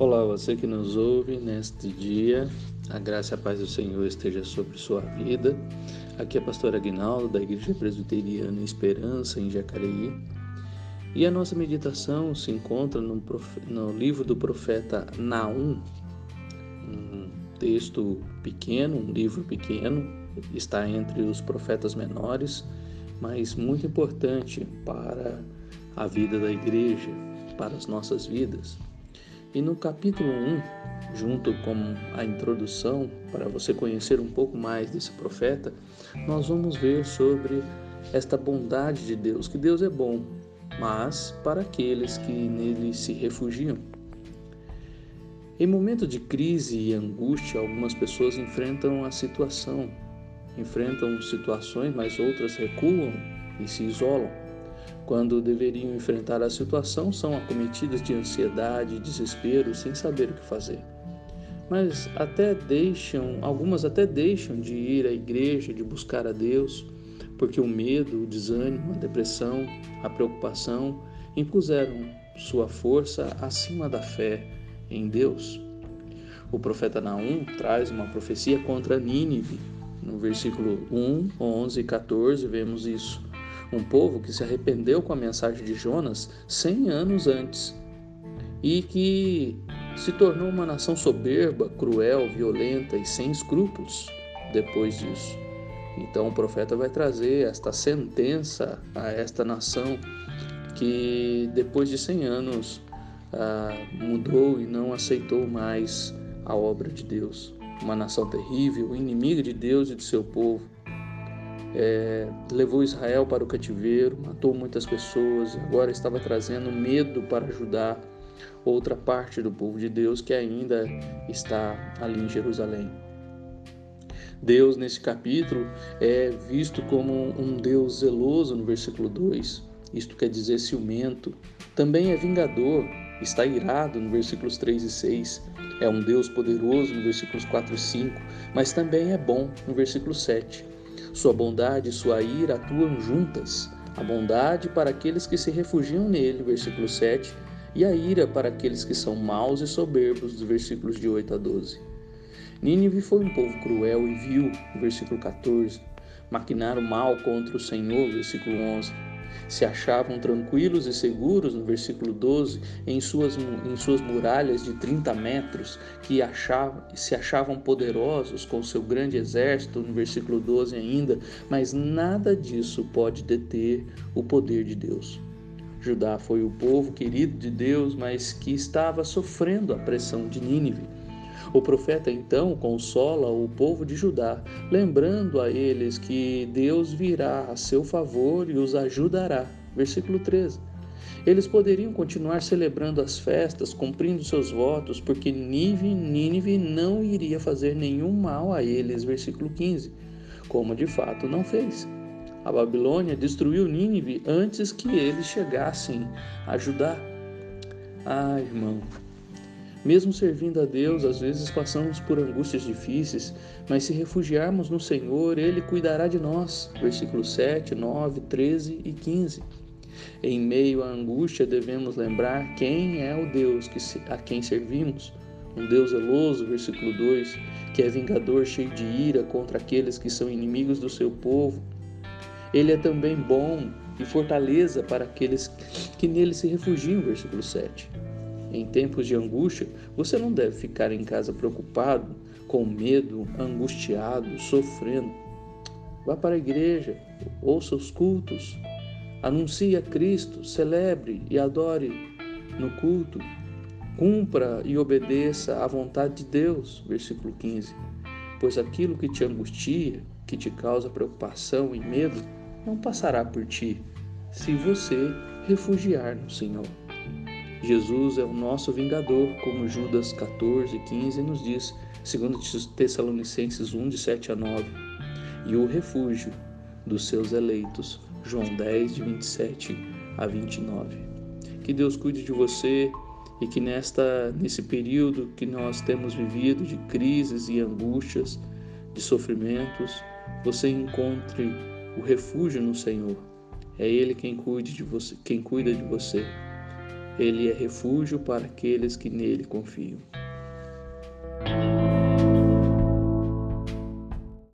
Olá, você que nos ouve neste dia, a graça e a paz do Senhor esteja sobre sua vida. Aqui é a pastora Aguinaldo, da Igreja Presbiteriana Esperança, em Jacareí. E a nossa meditação se encontra no, no livro do profeta Naum, um texto pequeno, um livro pequeno, está entre os profetas menores, mas muito importante para a vida da igreja, para as nossas vidas. E no capítulo 1, junto com a introdução, para você conhecer um pouco mais desse profeta, nós vamos ver sobre esta bondade de Deus, que Deus é bom, mas para aqueles que nele se refugiam. Em momento de crise e angústia, algumas pessoas enfrentam a situação, enfrentam situações, mas outras recuam e se isolam quando deveriam enfrentar a situação, são acometidas de ansiedade e desespero sem saber o que fazer. Mas até deixam, algumas até deixam de ir à igreja, de buscar a Deus, porque o medo, o desânimo, a depressão, a preocupação impuseram sua força acima da fé em Deus. O profeta Naum traz uma profecia contra Nínive. No versículo 1, 11 e 14 vemos isso um povo que se arrependeu com a mensagem de Jonas cem anos antes e que se tornou uma nação soberba, cruel, violenta e sem escrúpulos depois disso. Então o profeta vai trazer esta sentença a esta nação que depois de cem anos ah, mudou e não aceitou mais a obra de Deus. Uma nação terrível, inimiga de Deus e de seu povo é, levou Israel para o cativeiro, matou muitas pessoas, agora estava trazendo medo para ajudar outra parte do povo de Deus que ainda está ali em Jerusalém. Deus, nesse capítulo, é visto como um Deus zeloso no versículo 2, isto quer dizer ciumento. Também é vingador, está irado no versículos 3 e 6. É um Deus poderoso no versículos 4 e 5, mas também é bom no versículo 7. Sua bondade e sua ira atuam juntas. A bondade para aqueles que se refugiam nele, versículo 7, e a ira para aqueles que são maus e soberbos, dos versículos de 8 a 12. Nínive foi um povo cruel e vil, versículo 14. Maquinaram mal contra o Senhor, versículo 11 se achavam tranquilos e seguros, no versículo 12, em suas, em suas muralhas de 30 metros, que achavam, se achavam poderosos com seu grande exército, no versículo 12 ainda, mas nada disso pode deter o poder de Deus. Judá foi o povo querido de Deus, mas que estava sofrendo a pressão de Nínive. O profeta então consola o povo de Judá, lembrando a eles que Deus virá a seu favor e os ajudará. Versículo 13. Eles poderiam continuar celebrando as festas, cumprindo seus votos, porque Nínive, Nínive não iria fazer nenhum mal a eles. Versículo 15. Como de fato não fez. A Babilônia destruiu Nínive antes que eles chegassem a Judá. Ah, irmão, mesmo servindo a Deus, às vezes passamos por angústias difíceis, mas se refugiarmos no Senhor, Ele cuidará de nós. Versículos 7, 9, 13 e 15. Em meio à angústia, devemos lembrar quem é o Deus a quem servimos. Um Deus zeloso, versículo 2, que é vingador cheio de ira contra aqueles que são inimigos do seu povo. Ele é também bom e fortaleza para aqueles que nele se refugiam, versículo 7. Em tempos de angústia, você não deve ficar em casa preocupado, com medo, angustiado, sofrendo. Vá para a igreja, ouça os cultos, anuncie a Cristo, celebre e adore no culto, cumpra e obedeça à vontade de Deus. Versículo 15. Pois aquilo que te angustia, que te causa preocupação e medo, não passará por ti, se você refugiar no Senhor. Jesus é o nosso vingador, como Judas 14, 15 nos diz, segundo Tessalonicenses 1, de 7 a 9, e o refúgio dos seus eleitos, João 10, de 27 a 29. Que Deus cuide de você e que nesta nesse período que nós temos vivido de crises e angústias, de sofrimentos, você encontre o refúgio no Senhor. É ele quem cuide de você, quem cuida de você. Ele é refúgio para aqueles que nele confiam.